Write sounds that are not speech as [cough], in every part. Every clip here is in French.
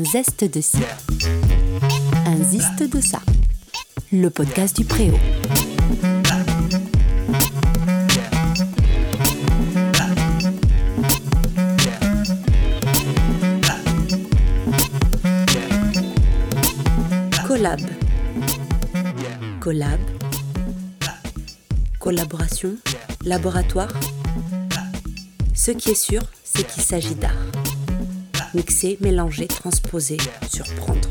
Un zeste de ci, un ziste de ça. Le podcast du Préau. Collab. Collab. Collaboration. Laboratoire. Ce qui est sûr, c'est qu'il s'agit d'art. Mixer, mélanger, transposer, surprendre.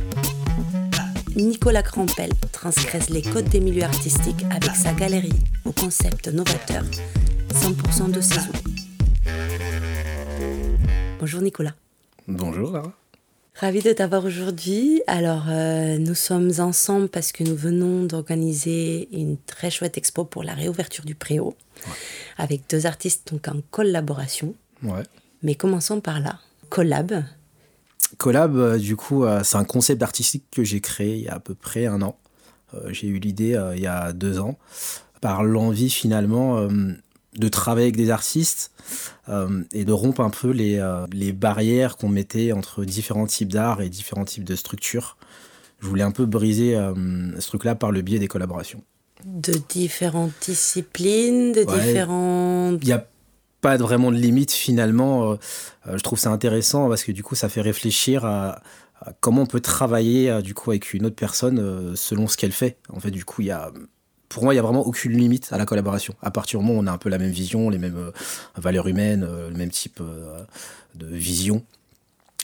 Nicolas Crampel transgresse les codes des milieux artistiques avec sa galerie au concept novateur 100% de saison. Bonjour Nicolas. Bonjour Lara. Ravi de t'avoir aujourd'hui. Alors, euh, nous sommes ensemble parce que nous venons d'organiser une très chouette expo pour la réouverture du Préau, avec deux artistes donc en collaboration. Ouais. Mais commençons par là. Collab. Collab, euh, du coup, euh, c'est un concept artistique que j'ai créé il y a à peu près un an. Euh, j'ai eu l'idée il y a deux ans, par l'envie finalement de travailler avec des artistes euh, et de rompre un peu les, euh, les barrières qu'on mettait entre différents types d'art et différents types de structures. Je voulais un peu briser euh, ce truc-là par le biais des collaborations. De différentes disciplines, de Ouais. Il a pas vraiment de limite finalement. Euh, euh, je trouve ça intéressant parce que du coup, ça fait réfléchir à, à comment on peut travailler euh, du coup avec une autre personne selon ce qu'elle fait. En fait, du coup, il y a, pour moi, il y a vraiment aucune limite à la collaboration. À partir du moment où on a un peu la même vision, les mêmes valeurs humaines, le même type de vision.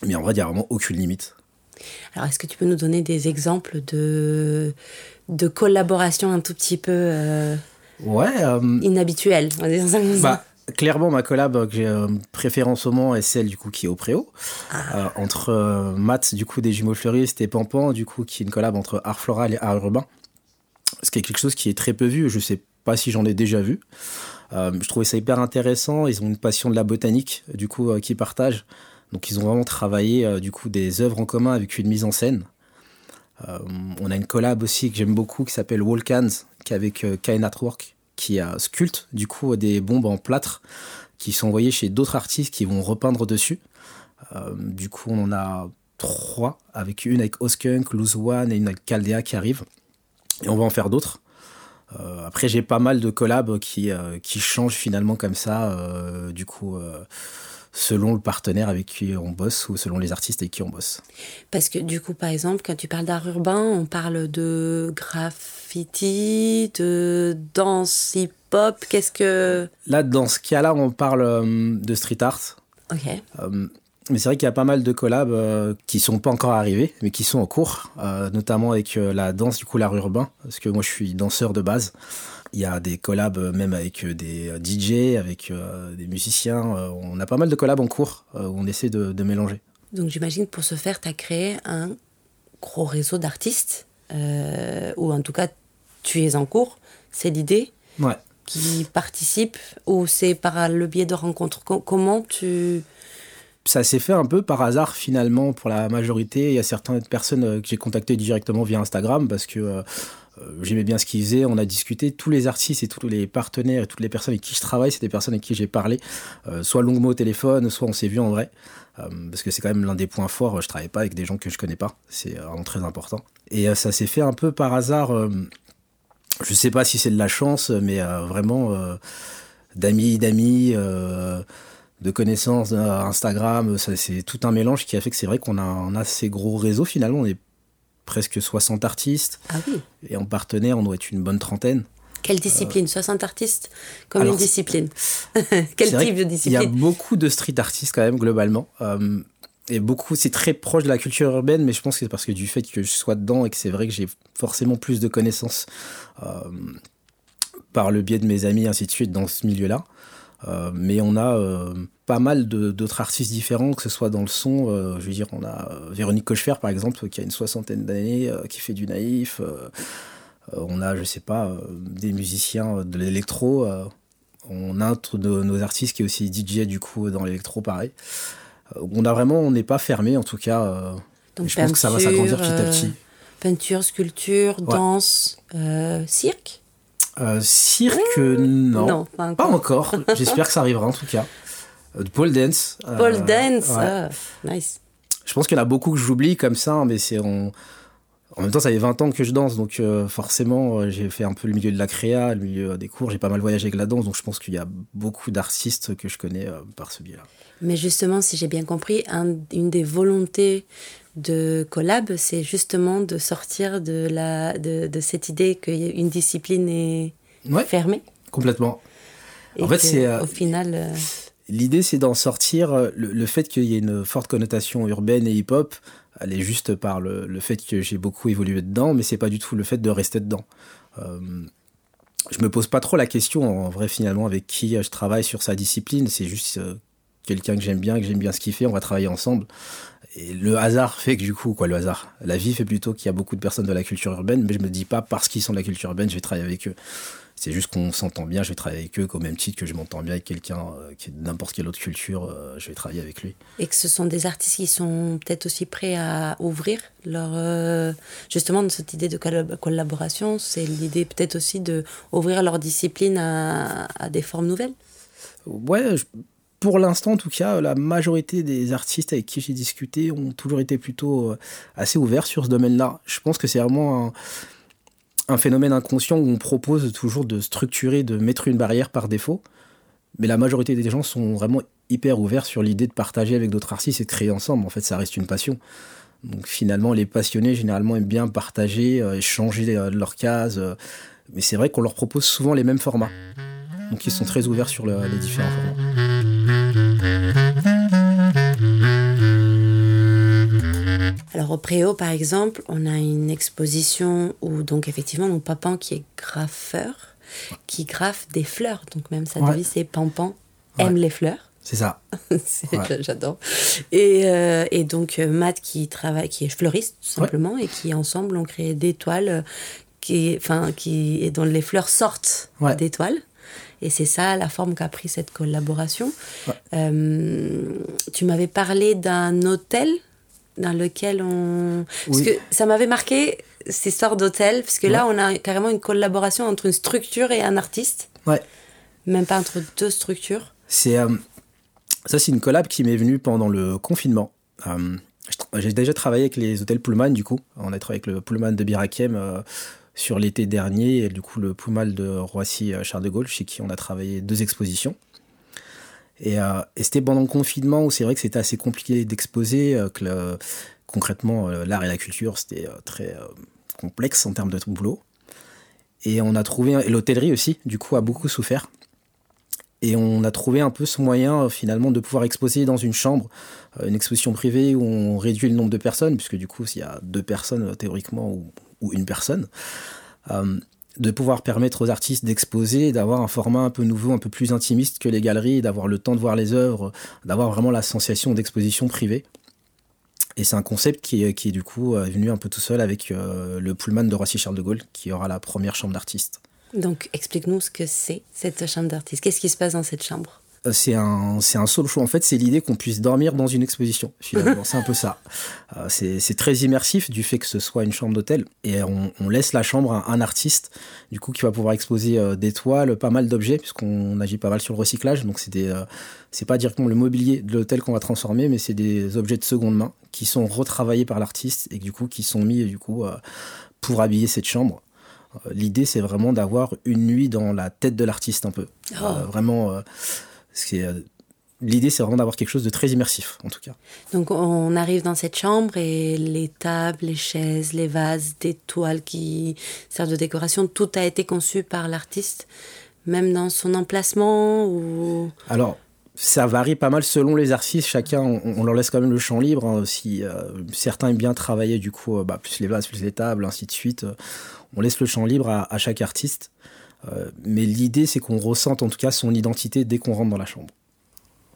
Mais en vrai, il n'y a vraiment aucune limite. Alors, est-ce que tu peux nous donner des exemples de, de collaborations un tout petit peu euh, Ouais. euh, inhabituelles on va dire ça comme ça? Clairement, ma collab que j'ai euh, préférée en ce moment est celle du coup qui est au Préau, Euh, entre euh, Matt du coup des jumeaux fleuristes et Pampan du coup qui est une collab entre art floral et art urbain. Ce qui est quelque chose qui est très peu vu. Je sais pas si j'en ai déjà vu. Euh, je trouvais ça hyper intéressant. Ils ont une passion de la botanique du coup qu'ils partagent. Donc ils ont vraiment travaillé du coup des œuvres en commun avec une mise en scène. On a une collab aussi que j'aime beaucoup qui s'appelle Walkans, qui est avec Kai Network, qui sculpte du coup des bombes en plâtre qui sont envoyées chez d'autres artistes qui vont repeindre dessus. Euh, du coup, on en a trois, avec une avec Oskunk, Loose One et une avec Caldea qui arrive. Et on va en faire d'autres. Euh, après, j'ai pas mal de collabs qui, euh, changent finalement comme ça, du coup, selon le partenaire avec qui on bosse ou selon les artistes avec qui on bosse. Parce que du coup, par exemple, quand tu parles d'art urbain, on parle de graffiti, de danse hip-hop. Qu'est-ce que... Là, dans ce cas-là, on parle euh, de street art. Ok. Euh, mais c'est vrai qu'il y a pas mal de collabs euh, qui sont pas encore arrivés, mais qui sont en cours, euh, notamment avec euh, la danse du coup l'art urbain, parce que moi je suis danseur de base. Il y a des collabs euh, même avec des DJ, avec des musiciens. On a pas mal de collabs en cours où on essaie de, de mélanger. Donc j'imagine pour ce faire, tu as créé un gros réseau d'artistes, ou en tout cas, tu es en cours, c'est l'idée, Ouais. qui participent, ou c'est par le biais de rencontres? Co- Comment tu... Ça s'est fait un peu par hasard finalement pour la majorité. Il y a certaines personnes euh, que j'ai contactées directement via Instagram parce que euh, euh, j'aimais bien ce qu'ils faisaient. On a discuté. Tous les artistes et tous les partenaires et toutes les personnes avec qui je travaille, c'est des personnes avec qui j'ai parlé, soit longuement au téléphone, soit on s'est vu en vrai. Parce que c'est quand même l'un des points forts. Je travaille pas avec des gens que je connais pas. C'est vraiment très important. Et ça s'est fait un peu par hasard. je sais pas si c'est de la chance, mais vraiment d'amis, d'amis. Euh, de connaissances euh, Instagram, c'est tout un mélange qui a fait que c'est vrai qu'on a un assez gros réseau finalement, on est presque 60 artistes Ah oui et en partenaire on doit être une bonne trentaine. Quelle discipline? 60 artistes Comme alors, une discipline. [laughs] Quel type de qu'il y a discipline? beaucoup de street artistes quand même globalement. euh, et beaucoup, c'est très proche de la culture urbaine, mais je pense que c'est parce que du fait que je sois dedans et que c'est vrai que j'ai forcément plus de connaissances euh, par le biais de mes amis, ainsi de suite, dans ce milieu-là. Euh, mais on a euh, pas mal d'autres artistes différents, que ce soit dans le son. euh, je veux dire, on a Véronique Cochefer, par exemple, qui a une soixantaine d'années, qui fait du naïf. on a, je sais pas, des musiciens de l'électro. on a un de nos artistes qui est aussi DJ, du coup, dans l'électro, pareil. On a vraiment, on n'est pas fermé, en tout cas. Donc, je pense que ça va s'agrandir petit à petit. Peinture, sculpture, danse, cirque? Euh, cirque, non. Non, pas encore. encore. [laughs] J'espère que ça arrivera en tout cas. Euh, pole dance. euh, Pole dance, ouais. ah, nice. Je pense qu'il y en a beaucoup que j'oublie comme ça, mais c'est en... en même temps, ça fait 20 ans que je danse, donc euh, forcément, euh, j'ai fait un peu le milieu de la créa, le milieu des cours, j'ai pas mal voyagé avec la danse, donc je pense qu'il y a beaucoup d'artistes que je connais par ce biais-là. Mais justement, si j'ai bien compris, une des volontés de collab, c'est justement de sortir de, la, de, de cette idée qu'une discipline est fermée. Complètement. en fait, c'est. au final. L'idée, c'est d'en sortir. Euh, le, fait qu'il y ait une forte connotation urbaine et hip-hop, elle est juste par le, fait que j'ai beaucoup évolué dedans, mais c'est pas du tout le fait de rester dedans. Euh, je me pose pas trop la question, en vrai, finalement, avec qui je travaille sur sa discipline. C'est juste euh, quelqu'un que j'aime bien, que j'aime bien ce qu'il fait, on va travailler ensemble. Et le hasard fait que du coup, quoi, le hasard. La vie fait plutôt qu'il y a beaucoup de personnes de la culture urbaine, mais je me dis pas parce qu'ils sont de la culture urbaine, je vais travailler avec eux. C'est juste qu'on s'entend bien, je vais travailler avec eux, au même titre que je m'entends bien avec quelqu'un euh, qui est de n'importe quelle autre culture, euh, je vais travailler avec lui. Et que ce sont des artistes qui sont peut-être aussi prêts à ouvrir leur. Euh, justement, de cette idée de collaboration, c'est l'idée peut-être aussi de ouvrir leur discipline à, des formes nouvelles? Ouais, pour l'instant, en tout cas, la majorité des artistes avec qui j'ai discuté ont toujours été plutôt assez ouverts sur ce domaine-là. Je pense que c'est vraiment un phénomène inconscient où on propose toujours de structurer, de mettre une barrière par défaut. Mais la majorité des gens sont vraiment hyper ouverts sur l'idée de partager avec d'autres artistes et de créer ensemble. En fait, ça reste une passion. Donc finalement, les passionnés, généralement, aiment bien partager, euh, échanger euh, leurs cases. Euh. mais c'est vrai qu'on leur propose souvent les mêmes formats. Donc ils sont très ouverts sur les différents formats. Alors au Préau, par exemple, on a une exposition où donc effectivement mon papa qui est graffeur, qui graffe des fleurs. Donc même sa devise c'est Pampan aime les fleurs. C'est ça. [laughs] J'adore. Et, euh, et, donc euh, Matt qui travaille, qui est fleuriste tout simplement, et qui ensemble ont créé des toiles euh, qui, enfin, qui, et dont les fleurs sortent des toiles. Et c'est ça la forme qu'a pris cette collaboration. tu m'avais parlé d'un hôtel dans lequel on... Parce que ça m'avait marqué, ces sortes d'hôtels, parce que là, on a carrément une collaboration entre une structure et un artiste. Ouais. Même pas entre deux structures. C'est... Euh, ça, c'est une collab qui m'est venue pendant le confinement. Euh, j'ai déjà travaillé avec les hôtels Pullman, du coup. On a travaillé avec le Pullman de Birakem euh, sur l'été dernier, et du coup, le Pullman de Roissy-Charles de Gaulle, chez qui on a travaillé deux expositions. Euh, et, c'était pendant le confinement où c'est vrai que c'était assez compliqué d'exposer, euh, que concrètement, euh, l'art et la culture, c'était très complexe en termes de boulot. Et on a trouvé, l'hôtellerie aussi, du coup, a beaucoup souffert. Et on a trouvé un peu ce moyen, finalement, de pouvoir exposer dans une chambre, une exposition privée où on réduit le nombre de personnes, puisque du coup, s'il y a deux personnes, théoriquement, ou une personne, de pouvoir permettre aux artistes d'exposer, d'avoir un format un peu nouveau, un peu plus intimiste que les galeries, d'avoir le temps de voir les œuvres, d'avoir vraiment la sensation d'exposition privée. Et c'est un concept qui, est, qui du coup est venu un peu tout seul avec euh, le Pullman de Roissy-Charles de Gaulle, qui aura la première chambre d'artistes. Donc explique-nous ce que c'est cette chambre d'artiste. Qu'est-ce qui se passe dans cette chambre? euh, c'est un, c'est un solo show. En fait, c'est l'idée qu'on puisse dormir dans une exposition. Finalement, [laughs] c'est un peu ça. Euh, c'est, très immersif du fait que ce soit une chambre d'hôtel. Et on, laisse la chambre à un artiste, du coup, qui va pouvoir exposer euh, des toiles, pas mal d'objets, puisqu'on agit pas mal sur le recyclage. Donc, c'est des, c'est pas directement le mobilier de l'hôtel qu'on va transformer, mais c'est des objets de seconde main qui sont retravaillés par l'artiste et du coup, qui sont mis, du coup, pour habiller cette chambre. L'idée, c'est vraiment d'avoir une nuit dans la tête de l'artiste un peu. Oh. vraiment euh, l'idée, c'est vraiment d'avoir quelque chose de très immersif, en tout cas. Donc, on arrive dans cette chambre et les tables, les chaises, les vases, des toiles qui servent de décoration, tout a été conçu par l'artiste, même dans son emplacement ou... Alors, ça varie pas mal selon les artistes. Chacun, on, leur laisse quand même le champ libre. Hein, si euh, certains aiment bien travailler, du coup, euh, bah, plus les vases, plus les tables, ainsi de suite. on laisse le champ libre à chaque artiste. Euh, mais l'idée, c'est qu'on ressente en tout cas son identité dès qu'on rentre dans la chambre.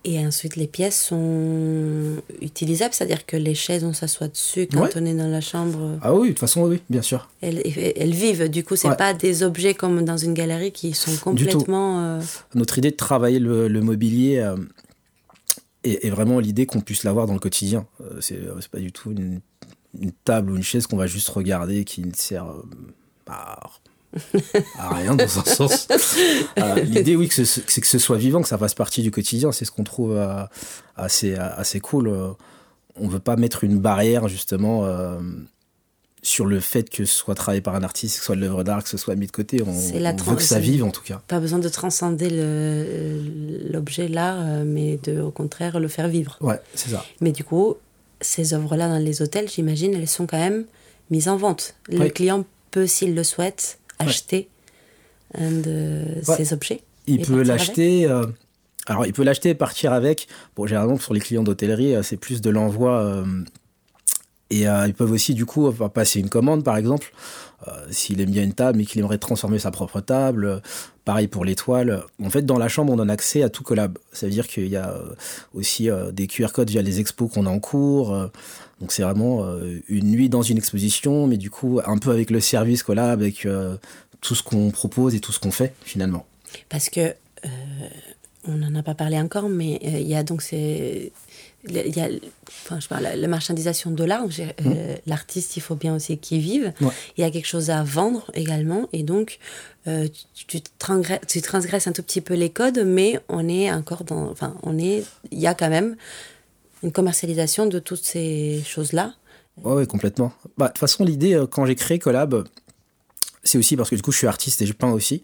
Et ensuite, les pièces sont utilisables, c'est-à-dire que les chaises, on s'assoit dessus quand on est dans la chambre. Ah oui, de toute façon, oui, bien sûr. Elles, elles vivent, du coup, c'est pas des objets comme dans une galerie qui sont complètement. Euh, Notre idée de travailler le, mobilier euh, est, vraiment l'idée qu'on puisse l'avoir dans le quotidien. c'est pas du tout une, table ou une chaise qu'on va juste regarder qui ne sert à à rien dans un sens. Euh, [laughs] l'idée, oui, c'est que ce soit vivant, que ça fasse partie du quotidien. C'est ce qu'on trouve euh, assez, assez cool. on veut pas mettre une barrière justement sur le fait que ce soit travaillé par un artiste, que ce soit de l'œuvre d'art, que ce soit mis de côté. On, veut que ça vive en tout cas. Pas besoin de transcender l'objet, l'art, mais de, au contraire le faire vivre. Ouais, c'est ça. Mais du coup, ces œuvres-là dans les hôtels, j'imagine, elles sont quand même mises en vente. Le client peut, s'il le souhaite, acheter un de ces objets. Il peut l'acheter. Euh, alors, il peut l'acheter et partir avec. Bon, généralement, sur les clients d'hôtellerie, euh, c'est plus de l'envoi. Euh, et ils peuvent aussi, du coup, passer une commande, par exemple. S'il aime bien une table, mais qu'il aimerait transformer sa propre table. pareil pour l'étoile. En fait, dans la chambre, on a accès à tout collab. Ça veut dire qu'il y a aussi des QR codes via les expos qu'on a en cours. Donc, c'est vraiment une nuit dans une exposition, mais du coup, un peu avec le service collab, avec tout ce qu'on propose et tout ce qu'on fait finalement. Parce que euh, on n'en a pas parlé encore, mais euh, il y a donc ces il y a enfin, je parle, la marchandisation de l'art. Euh, mmh. L'artiste, il faut bien aussi qu'il vive. Il y a quelque chose à vendre également. Et donc, tu, tu, transgresses, tu, transgresses, un tout petit peu les codes, mais on est encore dans. Enfin, on est. Il y a quand même une commercialisation de toutes ces choses-là. Oui, complètement. Bah, de toute façon, l'idée, quand j'ai créé Collab, c'est aussi parce que du coup, je suis artiste et je peins aussi.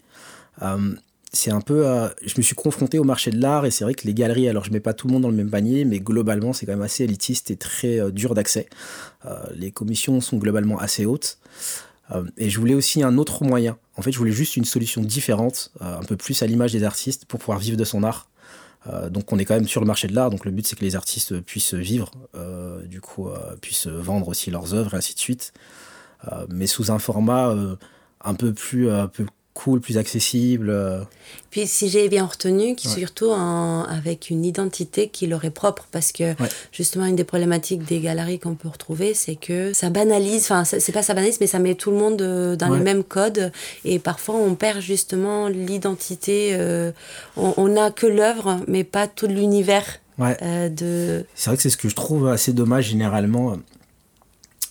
Euh, c'est un peu. Euh, je me suis confronté au marché de l'art et c'est vrai que les galeries, alors je mets pas tout le monde dans le même panier, mais globalement, c'est quand même assez élitiste et très euh, dur d'accès. les commissions sont globalement assez hautes. et je voulais aussi un autre moyen. En fait, je voulais juste une solution différente, un peu plus à l'image des artistes pour pouvoir vivre de son art. Donc on est quand même sur le marché de l'art, donc le but c'est que les artistes puissent vivre, du coup puissent vendre aussi leurs œuvres et ainsi de suite, mais sous un format un peu plus, euh, peu cool, plus accessible. Euh. Puis si j'ai bien retenu, qui surtout avec une identité qui leur est propre, parce que justement une des problématiques des galeries qu'on peut retrouver, c'est que ça banalise, enfin c'est pas ça banalise, mais ça met tout le monde euh, dans les mêmes codes, et parfois on perd justement l'identité, on n'a que l'œuvre, mais pas tout l'univers. de... C'est vrai que c'est ce que je trouve assez dommage généralement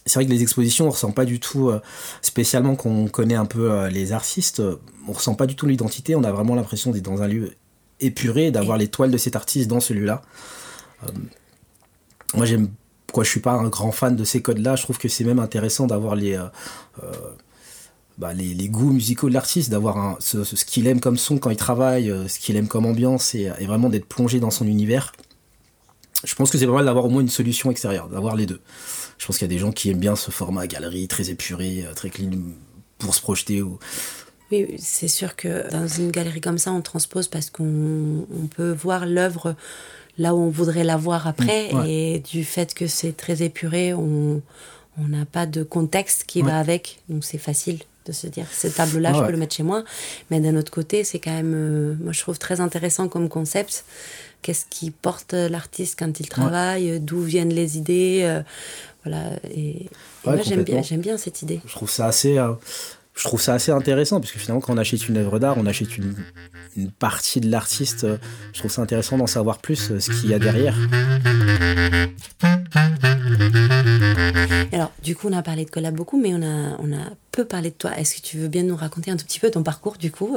c'est vrai que les expositions, on ressent pas du tout, euh, spécialement quand on connaît un peu euh, les artistes, on ressent pas du tout l'identité. On a vraiment l'impression d'être dans un lieu épuré, d'avoir les toiles de cet artiste dans celui-là. Euh, moi, j'aime. Quoi, je suis pas un grand fan de ces codes-là. Je trouve que c'est même intéressant d'avoir les, bah, goûts musicaux de l'artiste, d'avoir ce, qu'il aime comme son quand il travaille, ce qu'il aime comme ambiance, et vraiment d'être plongé dans son univers. Je pense que c'est pas mal d'avoir au moins une solution extérieure, d'avoir les deux. Je pense qu'il y a des gens qui aiment bien ce format galerie très épuré, euh, très clean pour se projeter. Ou... Oui, c'est sûr que dans une galerie comme ça, on transpose parce qu'on peut voir l'œuvre là où on voudrait la voir après. Mm, et du fait que c'est très épuré, on n'a pas de contexte qui va avec. Donc c'est facile de se dire, ce tableau-là, je peux le mettre chez moi. Mais d'un autre côté, c'est quand même, euh, moi je trouve très intéressant comme concept. Qu'est-ce qui porte l'artiste quand il travaille, d'où viennent les idées. Euh, voilà, et, moi j'aime bien, j'aime bien cette idée. Je trouve ça assez, euh, je trouve ça assez intéressant parce que finalement quand on achète une œuvre d'art, on achète une, une partie de l'artiste. Euh, je trouve ça intéressant d'en savoir plus euh, ce qu'il y a derrière. Alors, du coup, on a parlé de collab beaucoup, mais on a, on a peu parlé de toi. Est-ce que tu veux bien nous raconter un tout petit peu ton parcours, du coup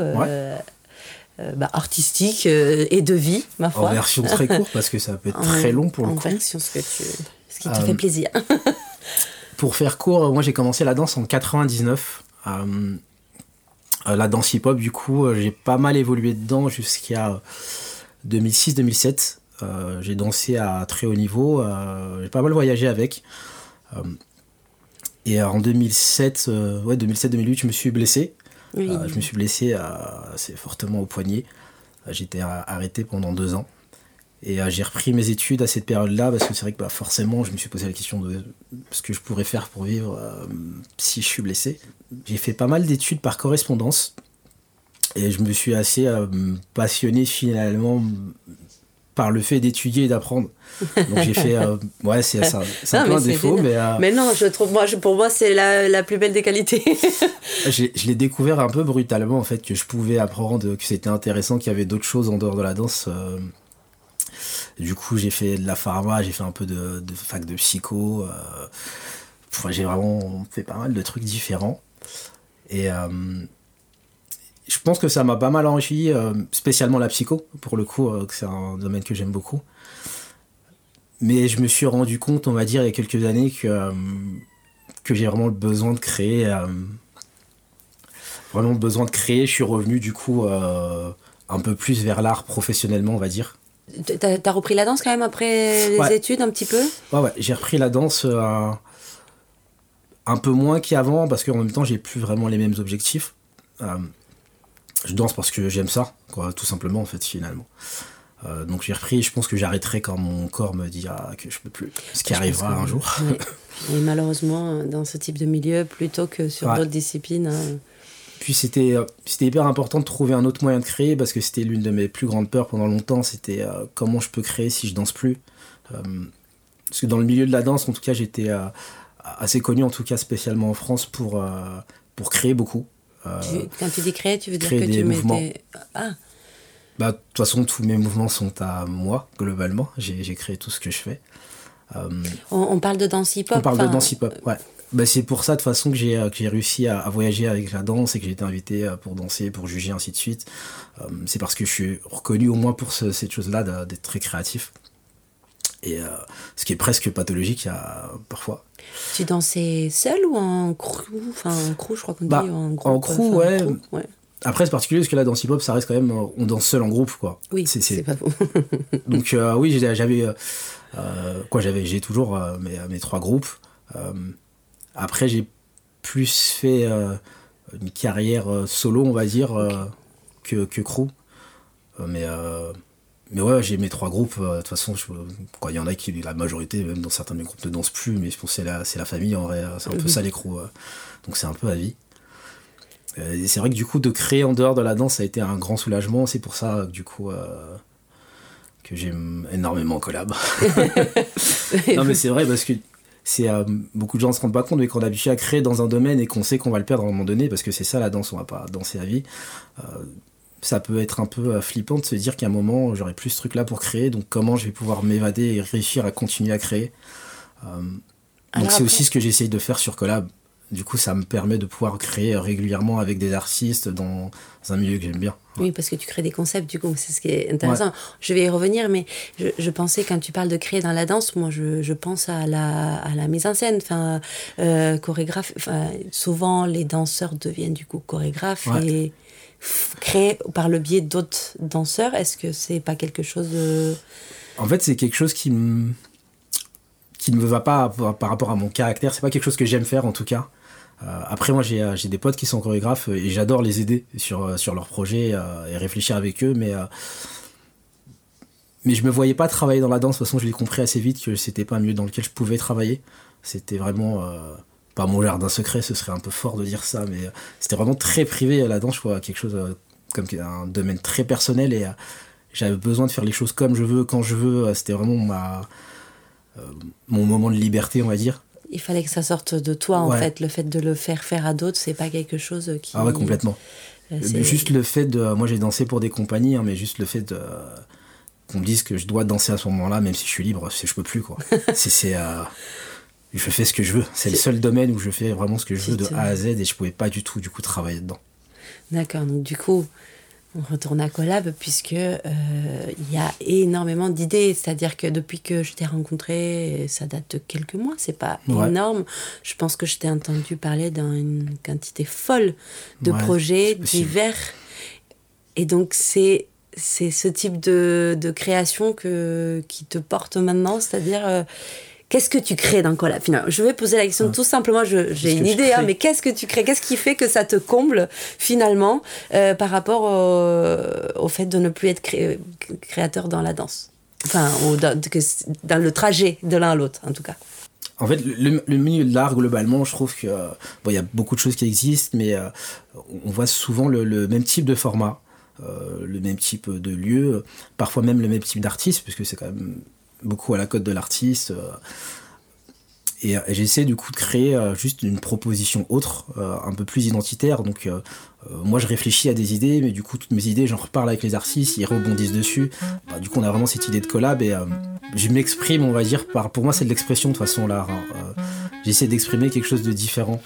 bah, artistique et de vie, ma foi? En version très [laughs] courte, parce que ça peut être très long pour le coup. En version, ce que tu ce qui te fait euh, plaisir. [laughs] pour faire court, moi j'ai commencé la danse en 99. Euh, euh, la danse hip-hop, du coup, j'ai pas mal évolué dedans jusqu'à 2006-2007. j'ai dansé à très haut niveau, j'ai pas mal voyagé avec. et en 2007, ouais, 2007-2008, je me suis blessé. je me suis blessé assez fortement au poignet. J'étais arrêté pendant deux ans. Et euh, j'ai repris mes études à cette période-là parce que c'est vrai que bah, forcément, je me suis posé la question de ce que je pourrais faire pour vivre euh, si je suis blessé. J'ai fait pas mal d'études par correspondance et je me suis assez euh, passionné finalement par le fait d'étudier et d'apprendre. Donc j'ai fait. ouais, c'est ça. Un peu un défaut, mais. mais non, je trouve, moi, pour moi, c'est la, la, plus belle des qualités. [laughs] je l'ai découvert un peu brutalement, en fait, que je pouvais apprendre, que c'était intéressant, qu'il y avait d'autres choses en dehors de la danse. Du coup, j'ai fait de la pharma, j'ai fait un peu de, fac de psycho. Euh, j'ai vraiment fait pas mal de trucs différents. Et euh, je pense que ça m'a pas mal enrichi, euh, spécialement la psycho, pour le coup, c'est un domaine que j'aime beaucoup. mais je me suis rendu compte, on va dire, il y a quelques années que, que j'ai vraiment le besoin de créer. vraiment le besoin de créer. Je suis revenu du coup un peu plus vers l'art professionnellement, on va dire. T'as as repris la danse quand même après les études un petit peu? Ouais, ouais, j'ai repris la danse un peu moins qu'avant parce qu'en même temps j'ai plus vraiment les mêmes objectifs. Euh, je danse parce que j'aime ça, quoi, tout simplement en fait finalement. Euh, donc j'ai repris, je pense que j'arrêterai quand mon corps me dira que je peux plus, ce qui arrivera un jour. Et malheureusement, dans ce type de milieu, plutôt que sur d'autres disciplines. Hein. Puis c'était c'était hyper important de trouver un autre moyen de créer parce que c'était l'une de mes plus grandes peurs pendant longtemps. C'était euh, comment je peux créer si je danse plus. parce que dans le milieu de la danse, en tout cas, j'étais assez connu, en tout cas spécialement en France, pour, euh, pour créer beaucoup. Euh, quand tu dis créer, tu veux dire que tu mouvements. Ah bah, de toute façon, tous mes mouvements sont à moi, globalement. J'ai créé tout ce que je fais. Euh, on, parle de danse hip-hop On parle de danse hip-hop, ouais. Bah, c'est pour ça, de toute façon, que j'ai réussi à, voyager avec la danse et que j'ai été invité pour danser, pour juger, ainsi de suite. c'est parce que je suis reconnu au moins pour cette chose-là d'être très créatif. Et ce qui est presque pathologique parfois. Tu dansais seul ou en crew? Enfin, en crew, je crois qu'on bah, dit. En, groupe, en crew, ouais. Après, c'est particulier parce que là, dans hip-hop, ça reste quand même. On danse seul en groupe, quoi. Oui, c'est pas faux. [laughs] Donc, euh, oui, j'avais. Euh, quoi, j'avais. J'ai toujours euh, mes, mes, trois groupes. Après, j'ai plus fait une carrière solo, on va dire, que, que crew. mais mais ouais, j'ai mes trois groupes. Euh, de toute façon, il y en a qui, la majorité, même dans certains de mes groupes, ne dansent plus, mais je pense que c'est la, la, famille en vrai. C'est un peu ça l'écrou. Euh. donc c'est un peu à vie. Euh, et c'est vrai que du coup, de créer en dehors de la danse, ça a été un grand soulagement. C'est pour ça du coup que j'aime énormément collab. [laughs] [laughs] non, mais c'est vrai parce que c'est beaucoup de gens ne se rendent pas compte, mais qu'on a habitué à créer dans un domaine et qu'on sait qu'on va le perdre à un moment donné, parce que c'est ça la danse, on va pas danser à vie. Ça peut être un peu euh, flippant de se dire qu'à un moment j'aurai plus ce truc là pour créer donc comment je vais pouvoir m'évader et réussir à continuer à créer. Euh, donc c'est aussi ce que j'essaye de faire sur Collab du coup ça me permet de pouvoir créer régulièrement avec des artistes dans un milieu que j'aime bien. Oui parce que tu crées des concepts du coup c'est ce qui est intéressant. Je vais y revenir mais je, pensais quand tu parles de créer dans la danse moi je, pense à la, à la mise en scène. Enfin euh, chorégraphe souvent les danseurs deviennent du coup chorégraphes et créé par le biais d'autres danseurs. Est-ce que c'est pas quelque chose de... En fait, c'est quelque chose qui me qui ne me va pas par rapport à mon caractère. C'est pas quelque chose que j'aime faire en tout cas. Euh, après, moi, j'ai des potes qui sont chorégraphes et j'adore les aider sur, sur leurs projets euh, et réfléchir avec eux, mais, euh, mais je me voyais pas travailler dans la danse. De toute façon, je l'ai compris assez vite que c'était pas un milieu dans lequel je pouvais travailler. C'était vraiment pas mon jardin secret, ce serait un peu fort de dire ça, mais euh, c'était vraiment très privé la danse, je quelque chose euh, comme un domaine très personnel et euh, j'avais besoin de faire les choses comme je veux, quand je veux. C'était vraiment ma, mon moment de liberté, on va dire. Il fallait que ça sorte de toi, en fait. Le fait de le faire faire à d'autres, c'est pas quelque chose qui. Ah ouais, complètement. juste le fait de. Moi, j'ai dansé pour des compagnies, hein, mais juste le fait de. Qu'on me dise que je dois danser à ce moment-là, même si je suis libre, je peux plus, quoi. [laughs] c'est je fais ce que je veux. C'est le seul domaine où je fais vraiment ce que je veux de A à Z et je pouvais pas du tout du coup travailler dedans. D'accord, donc du coup, on retourne à Collab puisque euh, il y a énormément d'idées. C'est-à-dire que depuis que je t'ai rencontré, ça date de quelques mois, c'est pas énorme. Je pense que je t'ai entendu parler d'une quantité folle de projets divers. Et donc c'est c'est ce type de, de, création que, qui te porte maintenant, c'est-à-dire euh, Qu'est-ce que tu crées dans Collab? Finalement Je vais poser la question tout simplement, j'ai une idée, hein, mais qu'est-ce que tu crées? Qu'est-ce qui fait que ça te comble finalement euh, par rapport au, fait de ne plus être créateur dans la danse? Enfin, dans, le trajet de l'un à l'autre en tout cas. En fait, le, milieu de l'art, globalement, je trouve qu'il bon, y a beaucoup de choses qui existent, mais euh, on voit souvent le, même type de format, euh, le même type de lieu, parfois même le même type d'artiste, puisque c'est quand même beaucoup à la cote de l'artiste. Euh, et, j'essaie du coup de créer euh, juste une proposition autre, euh, un peu plus identitaire. Donc moi je réfléchis à des idées, mais du coup toutes mes idées, j'en reparle avec les artistes, ils rebondissent dessus. Bah, du coup on a vraiment cette idée de collab et je m'exprime, on va dire, par, pour moi c'est de l'expression de toute façon l'art. Hein. J'essaie d'exprimer quelque chose de différent.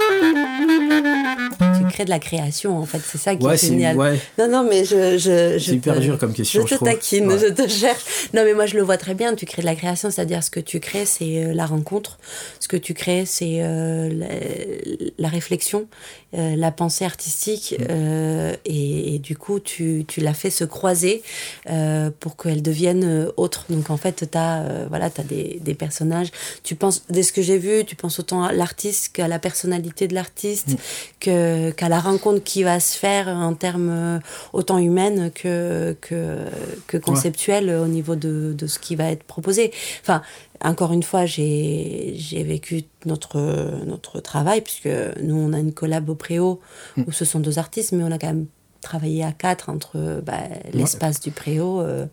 Crées de la création, en fait. C'est ça qui est génial. Non, non, mais je. je, c'est hyper dur comme question. Je te taquine, je te cherche. Non, mais moi, je le vois très bien. Tu crées de la création, c'est-à-dire ce que tu crées, c'est euh, la rencontre. Ce que tu crées, c'est euh, la, réflexion, euh, la pensée artistique. Mm. Et, du coup, tu, tu l'as fait se croiser pour qu'elle devienne autre. Donc, en fait, tu as, voilà, as des, des personnages. Tu penses, dès ce que j'ai vu, tu penses autant à l'artiste qu'à la personnalité de l'artiste, mm. que, qu'à la rencontre qui va se faire en termes euh, autant humaines que, que, que conceptuels au niveau de, de, ce qui va être proposé. Enfin, encore une fois, j'ai, vécu notre, notre travail, puisque nous, on a une collab au Préau, mm. où ce sont deux artistes, mais on a quand même travaillé à quatre entre bah, l'espace du Préau, euh,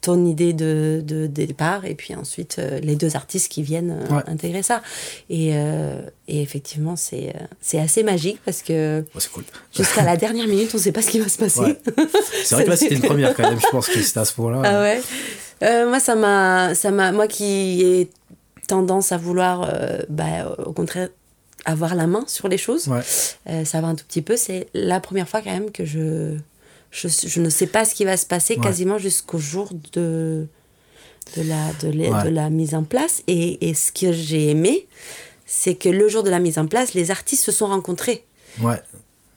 ton idée de, de, départ et puis ensuite euh, les deux artistes qui viennent euh, intégrer ça. Et, euh, et effectivement, c'est c'est assez magique parce que jusqu'à la [laughs] dernière minute, on ne sait pas ce qui va se passer. C'est vrai que là, [laughs] c'était une première quand même, je pense que c'était à ce point-là. Ah ouais Moi, ça m'a, ça m'a, moi qui ai tendance à vouloir, bah, au contraire, avoir la main sur les choses, ça va un tout petit peu. C'est la première fois quand même que je je, ne sais pas ce qui va se passer quasiment jusqu'au jour de, de, la, de, la mise en place. Et, et ce que j'ai aimé, c'est que le jour de la mise en place, les artistes se sont rencontrés. Ouais.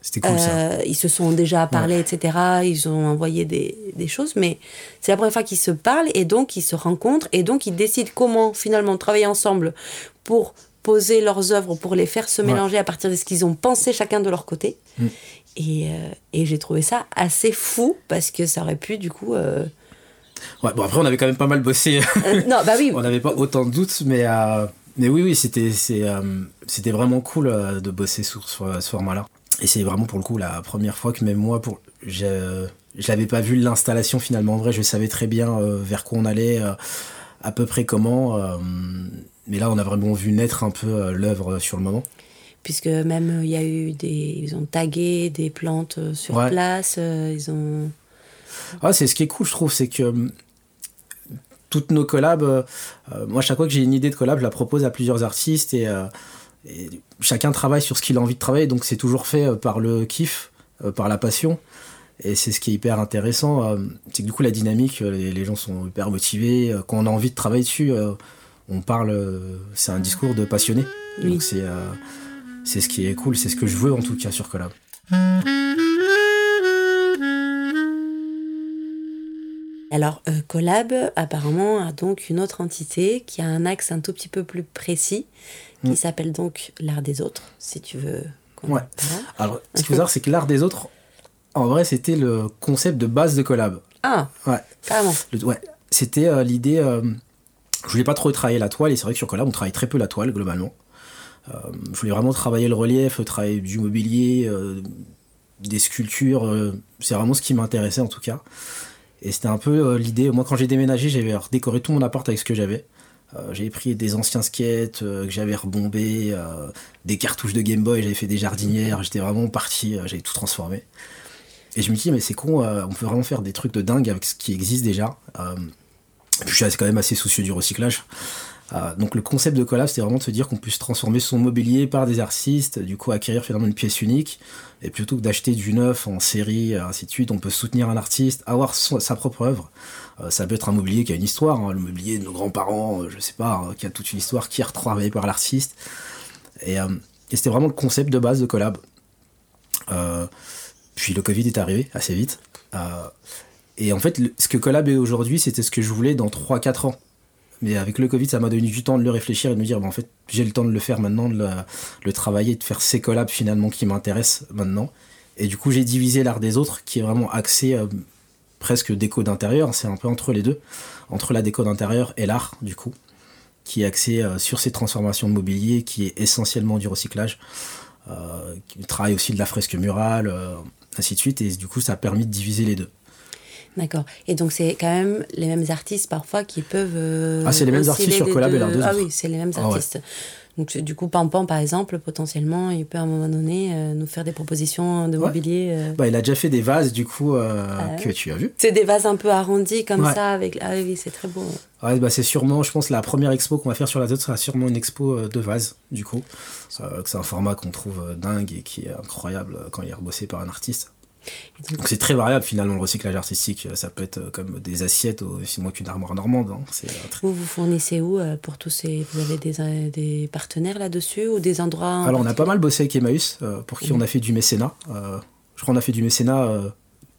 C'était cool ça. Euh, ils se sont déjà parlé, etc. Ils ont envoyé des, des choses, mais c'est la première fois qu'ils se parlent et donc ils se rencontrent et donc ils décident comment finalement travailler ensemble pour poser leurs œuvres, pour les faire se mélanger à partir de ce qu'ils ont pensé chacun de leur côté. Mm. Et, euh, et j'ai trouvé ça assez fou parce que ça aurait pu du coup. Euh, ouais, bon après on avait quand même pas mal bossé. Euh, non, bah oui. [laughs] on n'avait pas autant de doutes, mais, mais oui, oui, c'était, c'était vraiment cool de bosser sur, ce format-là. Et c'est vraiment pour le coup la première fois que même moi, pour, je n'avais pas vu l'installation finalement. En vrai, je savais très bien vers quoi on allait, à peu près comment. mais là, on a vraiment vu naître un peu l'œuvre sur le moment puisque même euh, il y a eu des ils ont tagué des plantes euh, sur place euh, ils ont ah, c'est ce qui est cool je trouve c'est que toutes nos collabs moi chaque fois que j'ai une idée de collab je la propose à plusieurs artistes et, chacun travaille sur ce qu'il a envie de travailler. Donc c'est toujours fait par le kiff par la passion. Et c'est ce qui est hyper intéressant c'est que du coup la dynamique les, gens sont hyper motivés quand on a envie de travailler dessus on parle c'est un discours de passionné. Donc c'est c'est ce qui est cool, c'est ce que je veux en tout cas sur Collab. Alors, euh, Collab, apparemment, a donc une autre entité qui a un axe un tout petit peu plus précis, qui mm. s'appelle donc l'art des autres, si tu veux. Ouais. Alors, ce qu'il faut savoir, c'est que l'art des autres, en vrai, c'était le concept de base de Collab. Ah, ouais. carrément. ouais. C'était euh, l'idée. Euh, je voulais pas trop travailler la toile, et c'est vrai que sur Collab, on travaille très peu la toile, globalement. Euh, je voulais vraiment travailler le relief, travailler du mobilier, euh, des sculptures. Euh, c'est vraiment ce qui m'intéressait en tout cas. Et c'était un peu l'idée. Moi, quand j'ai déménagé, j'avais décoré tout mon appart avec ce que j'avais. j'avais pris des anciens skates que j'avais rebombés, des cartouches de Game Boy, j'avais fait des jardinières, j'étais vraiment parti, j'avais tout transformé. Et je me dis, mais c'est con, on peut vraiment faire des trucs de dingue avec ce qui existe déjà. et puis je suis quand même assez soucieux du recyclage. Euh, donc le concept de collab, c'est vraiment de se dire qu'on puisse transformer son mobilier par des artistes, du coup acquérir finalement une pièce unique, et plutôt que d'acheter du neuf en série, ainsi de suite, on peut soutenir un artiste, avoir sa propre œuvre. Euh, ça peut être un mobilier qui a une histoire, hein, le mobilier de nos grands-parents, euh, je sais pas, hein, qui a toute une histoire, qui est retravaillé par l'artiste. Et, c'était vraiment le concept de base de collab. puis le Covid est arrivé assez vite. et en fait, ce que collab est aujourd'hui, c'était ce que je voulais dans 3-4 ans. Mais avec le Covid, ça m'a donné du temps de le réfléchir et de me dire, bah, en fait, j'ai le temps de le faire maintenant, de le, travailler, de faire ces collabs finalement qui m'intéressent maintenant. Et du coup, j'ai divisé l'art des autres, qui est vraiment axé euh, presque déco d'intérieur. C'est un peu entre les deux, entre la déco d'intérieur et l'art, du coup, qui est axé euh, sur ces transformations de mobilier, qui est essentiellement du recyclage, euh, qui travaille aussi de la fresque murale, ainsi de suite. Et du coup, ça a permis de diviser les deux. D'accord. Et donc, c'est quand même les mêmes artistes parfois qui peuvent. Euh, ah, c'est les mêmes artistes sur Collab et l'art Ah oui, c'est les mêmes ah artistes. Donc, du coup, Pampan, par exemple, potentiellement, il peut à un moment donné euh, nous faire des propositions de mobilier. Euh. Bah, il a déjà fait des vases, du coup, ah que tu as vu. C'est des vases un peu arrondis comme ça. Avec... Ah oui, c'est très beau. Ouais, bah, c'est sûrement, je pense, la première expo qu'on va faire sur la zone sera sûrement une expo de vases, du coup. c'est un format qu'on trouve dingue et qui est incroyable quand il est rebossé par un artiste. Donc c'est très variable finalement le recyclage artistique. Ça peut être comme des assiettes aussi moins qu'une armoire normande. Hein. Euh, vous vous fournissez où euh, pour tous ces... Vous avez des, euh, des partenaires là-dessus ou des endroits Alors on a pas mal bossé avec Emmaüs pour qui on a fait du mécénat. je crois qu'on a fait du mécénat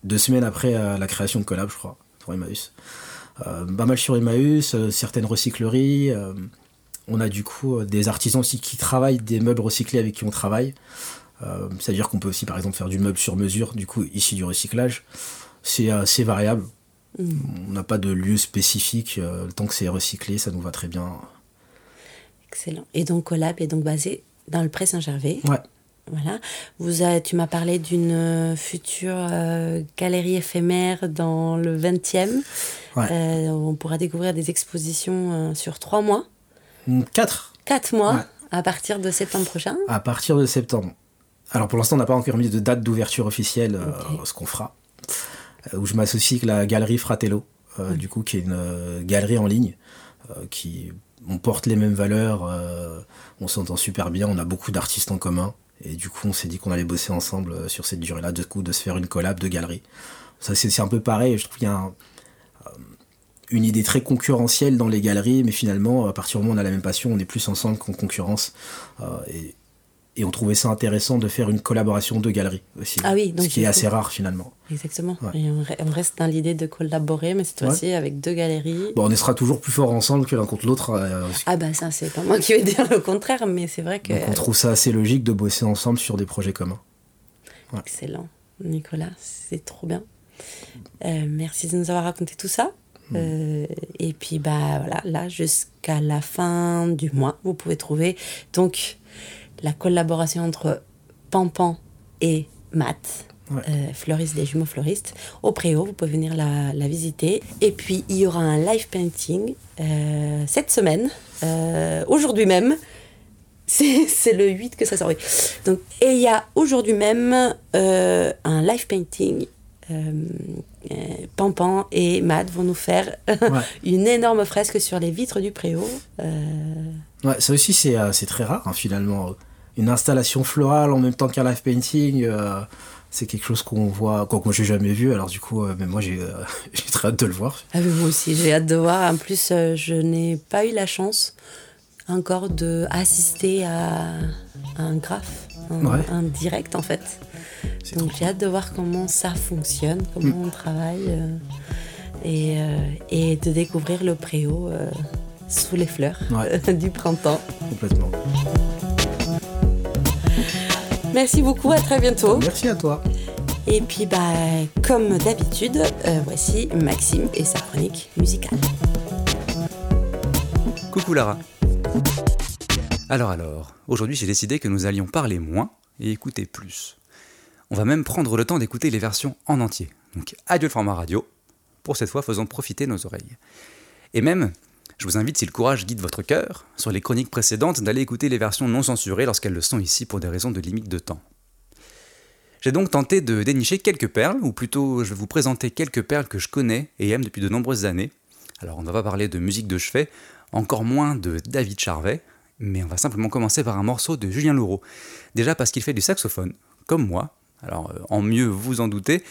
deux semaines après la création de Collab, je crois, pour Emmaüs. pas mal sur Emmaüs, certaines recycleries. on a du coup des artisans aussi qui travaillent des meubles recyclés avec qui on travaille. Euh, c'est-à-dire qu'on peut aussi, par exemple, faire du meuble sur mesure, du coup, ici du recyclage. C'est assez variable. Mm. On n'a pas de lieu spécifique. Euh, tant que c'est recyclé, ça nous va très bien. Excellent. Et donc, Collab est donc basé dans le Pré Saint-Gervais. Ouais. Voilà. Vous tu m'as parlé d'une future euh, galerie éphémère dans le 20e. Ouais. on pourra découvrir des expositions sur trois mois. Mm, quatre. Quatre mois. À partir de septembre prochain À partir de septembre. Alors pour l'instant, on n'a pas encore mis de date d'ouverture officielle, euh, ce qu'on fera. Euh, où je m'associe avec la galerie Fratello, euh, du coup, qui est une galerie en ligne, qui on porte les mêmes valeurs, on s'entend super bien, on a beaucoup d'artistes en commun. Et du coup, on s'est dit qu'on allait bosser ensemble sur cette durée-là, de coup, de se faire une collab de galerie. Ça, c'est un peu pareil. Je trouve qu'il y a une idée très concurrentielle dans les galeries, mais finalement, à partir du moment où on a la même passion, on est plus ensemble qu'en concurrence. et et on trouvait ça intéressant de faire une collaboration de galeries aussi. Ah oui, donc ce qui est assez rare finalement. Exactement. Et on, reste dans l'idée de collaborer, mais cette fois-ci avec deux galeries. Bon, on sera toujours plus fort ensemble que l'un contre l'autre. Euh, ah bah ça, c'est pas moi qui vais [laughs] dire le contraire, mais c'est vrai que. Donc on trouve ça assez logique de bosser ensemble sur des projets communs. Excellent, Nicolas, c'est trop bien. Euh, merci de nous avoir raconté tout ça. Mm. Euh, et puis bah voilà, là jusqu'à la fin du mois, vous pouvez trouver donc la collaboration entre Pampan et Matt. Euh, fleuriste des jumeaux fleuristes au Préau, vous pouvez venir la, visiter. Et puis il y aura un live painting euh, cette semaine, euh, aujourd'hui même. [laughs] C'est le 8 que ça sort. Donc, et il y a aujourd'hui même un live painting. Pampan et Matt vont nous faire [laughs] une énorme fresque sur les vitres du Préau. Ouais, ça aussi c'est très rare hein, finalement une installation florale en même temps qu'un live painting, euh, c'est quelque chose qu'on voit, quoi que moi j'ai jamais vu. Alors du coup, euh, mais moi j'ai [laughs] très hâte de le voir. Ah, moi aussi, j'ai hâte de voir. En plus, euh, je n'ai pas eu la chance encore de assister à, un graphe, un, direct en fait. Donc j'ai hâte de voir comment ça fonctionne, comment mm. on travaille et, et, de découvrir le préau sous les fleurs [laughs] du printemps. Complètement. Merci beaucoup, à très bientôt. Merci à toi. Et puis, bah, comme d'habitude, euh, voici Maxime et sa chronique musicale. Coucou Lara. Alors alors, aujourd'hui j'ai décidé que nous allions parler moins et écouter plus. On va même prendre le temps d'écouter les versions en entier. Donc adieu le format radio. Pour cette fois, faisons profiter nos oreilles. Et même, je vous invite, si le courage guide votre cœur, sur les chroniques précédentes, d'aller écouter les versions non censurées lorsqu'elles le sont ici pour des raisons de limite de temps. J'ai donc tenté de dénicher quelques perles, ou plutôt je vais vous présenter quelques perles que je connais et aime depuis de nombreuses années. Alors on ne va pas parler de musique de chevet, encore moins de David Charvet, mais on va simplement commencer par un morceau de Julien Laureau. Déjà parce qu'il fait du saxophone, comme moi, alors euh, en mieux vous en doutez,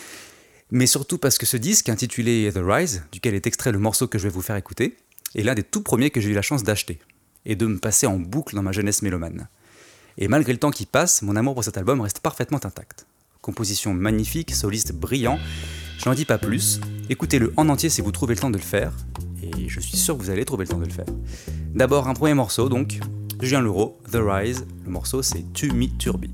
mais surtout parce que ce disque intitulé The Rise, duquel est extrait le morceau que je vais vous faire écouter, est l'un des tout premiers que j'ai eu la chance d'acheter, et de me passer en boucle dans ma jeunesse mélomane. Et malgré le temps qui passe, mon amour pour cet album reste parfaitement intact. Composition magnifique, soliste brillant, je n'en dis pas plus, écoutez-le en entier si vous trouvez le temps de le faire, et je suis sûr que vous allez trouver le temps de le faire. D'abord un premier morceau donc, Julien Leroux, The Rise, le morceau c'est Tu mi turbi.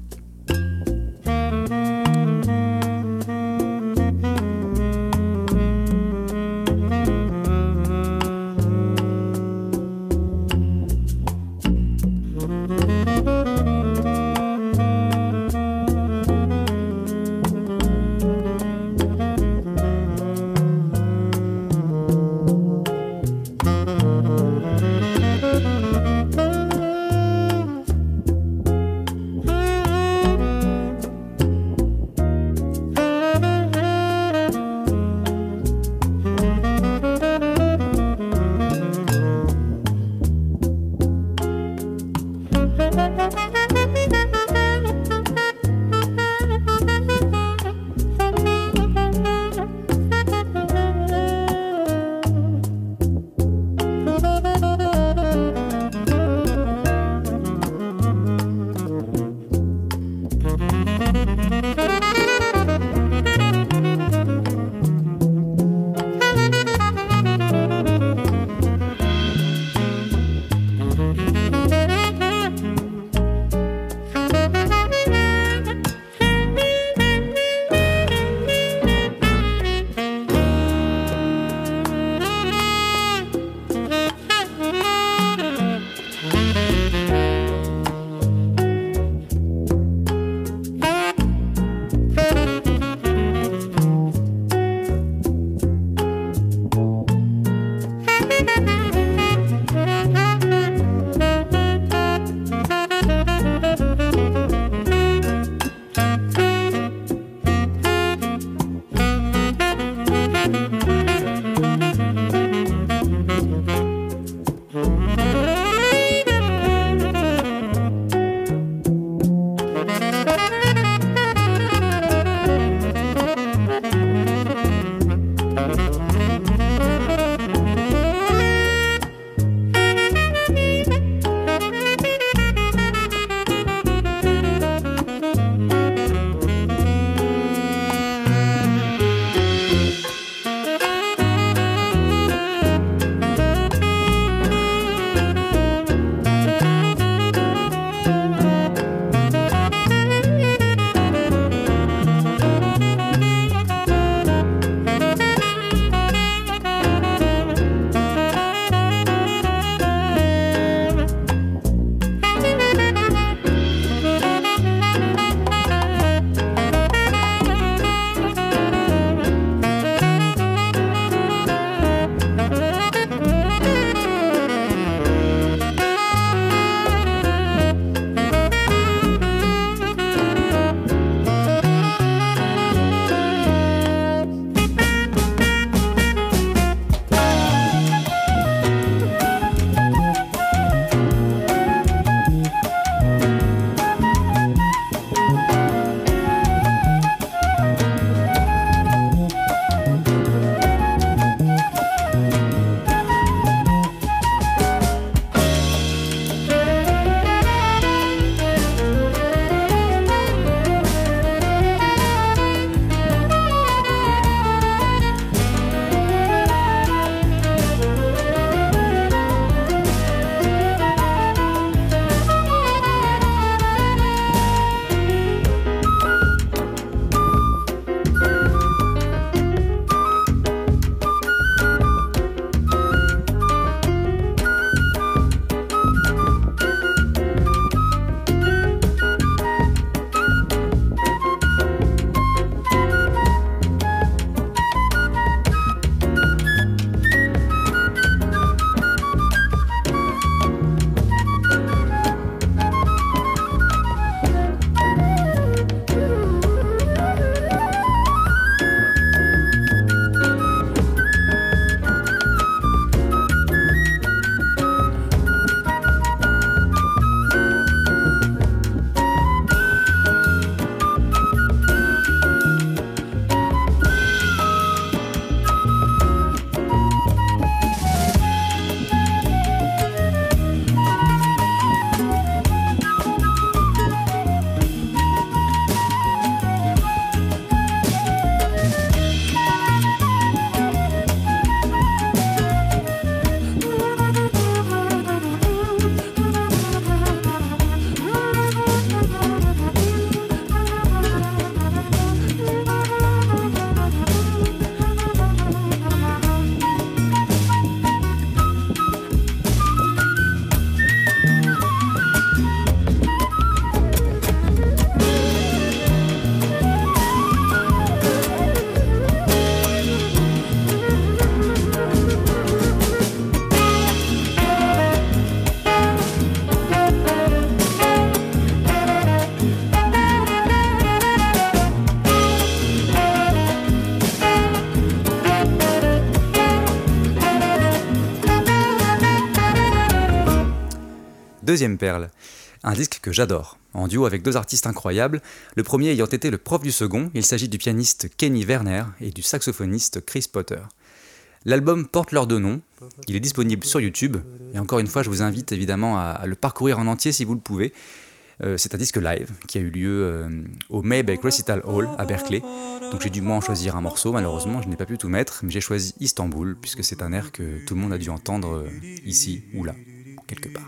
Deuxième perle, un disque que j'adore, en duo avec deux artistes incroyables, le premier ayant été le prof du second, il s'agit du pianiste Kenny Werner et du saxophoniste Chris Potter. L'album porte leurs deux noms, il est disponible sur YouTube, et encore une fois je vous invite évidemment à, le parcourir en entier si vous le pouvez. Euh, c'est un disque live qui a eu lieu euh, au Maybank Recital Hall à Berkeley. Donc j'ai dû moi en choisir un morceau, malheureusement je n'ai pas pu tout mettre, mais j'ai choisi Istanbul puisque c'est un air que tout le monde a dû entendre euh, ici ou là, quelque part.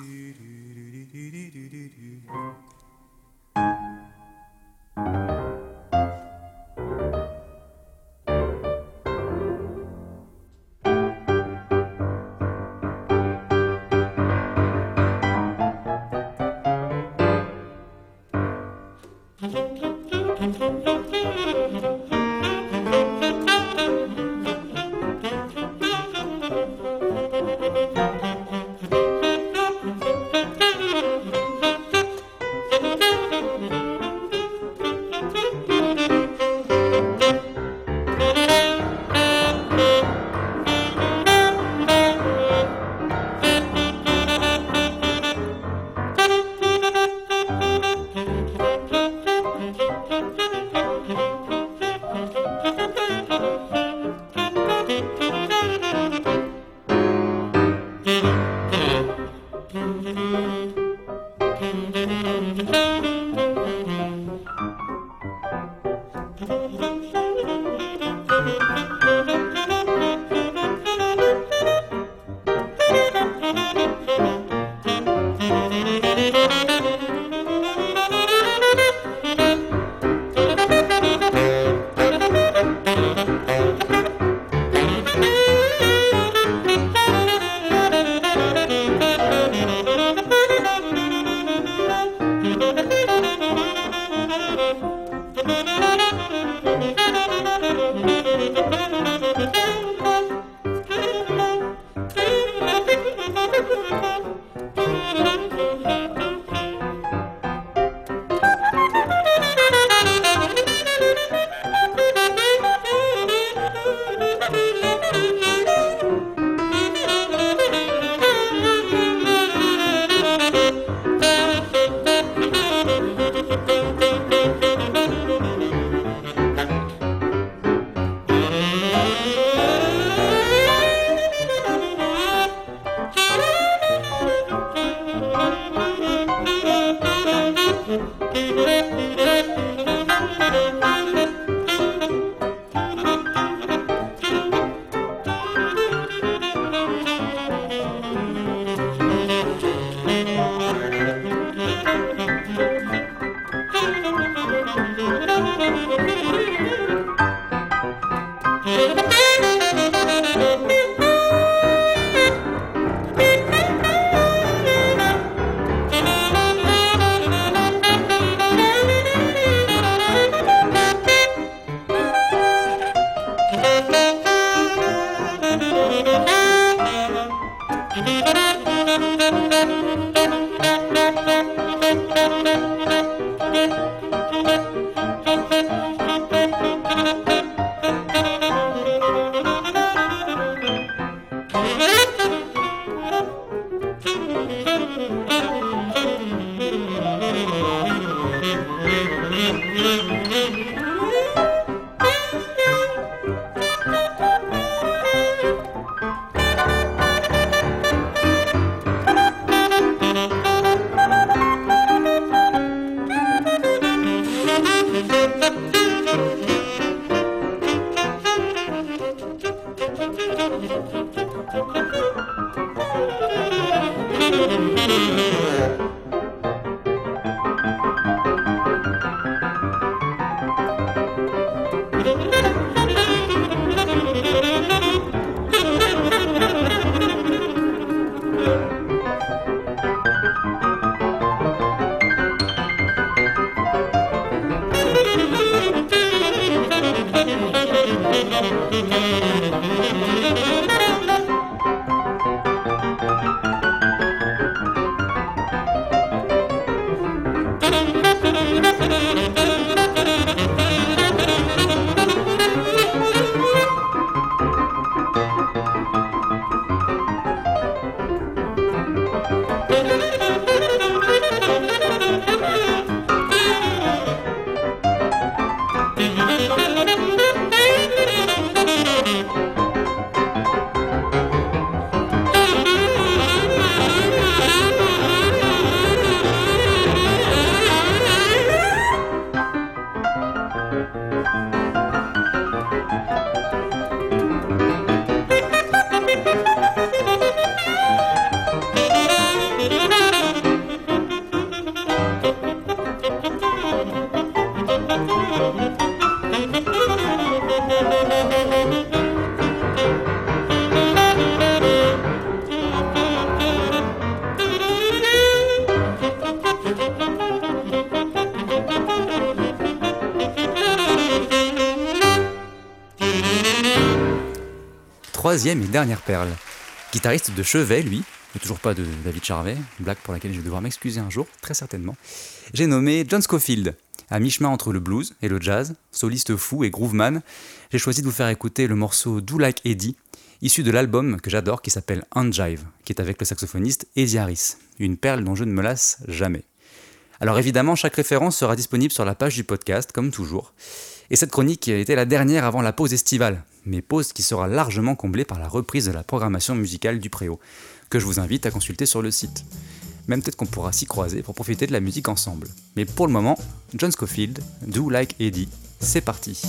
Yeah. Troisième et dernière perle. Guitariste de chevet, lui, mais toujours pas de David Charvet, blague pour laquelle je vais devoir m'excuser un jour, très certainement. J'ai nommé John Scofield. À mi-chemin entre le blues et le jazz, soliste fou et grooveman, j'ai choisi de vous faire écouter le morceau Do Like Eddie, issu de l'album que j'adore qui s'appelle Unjive, qui est avec le saxophoniste Eddie Harris, une perle dont je ne me lasse jamais. Alors évidemment, chaque référence sera disponible sur la page du podcast, comme toujours. Et cette chronique était la dernière avant la pause estivale, mais pause qui sera largement comblée par la reprise de la programmation musicale du Préau, que je vous invite à consulter sur le site. Même peut-être qu'on pourra s'y croiser pour profiter de la musique ensemble. Mais pour le moment, John Scofield, Do Like Eddie, c'est parti.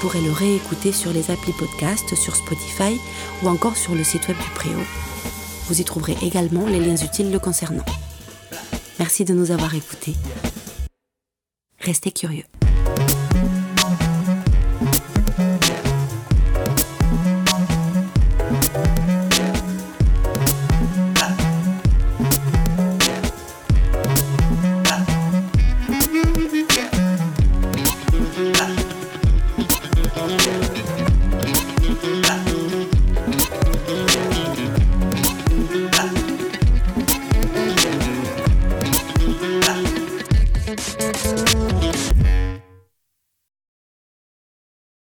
Pourrez le réécouter sur les applis podcast, sur Spotify ou encore sur le site web du Préau. Vous y trouverez également les liens utiles le concernant. Merci de nous avoir écoutés. Restez curieux.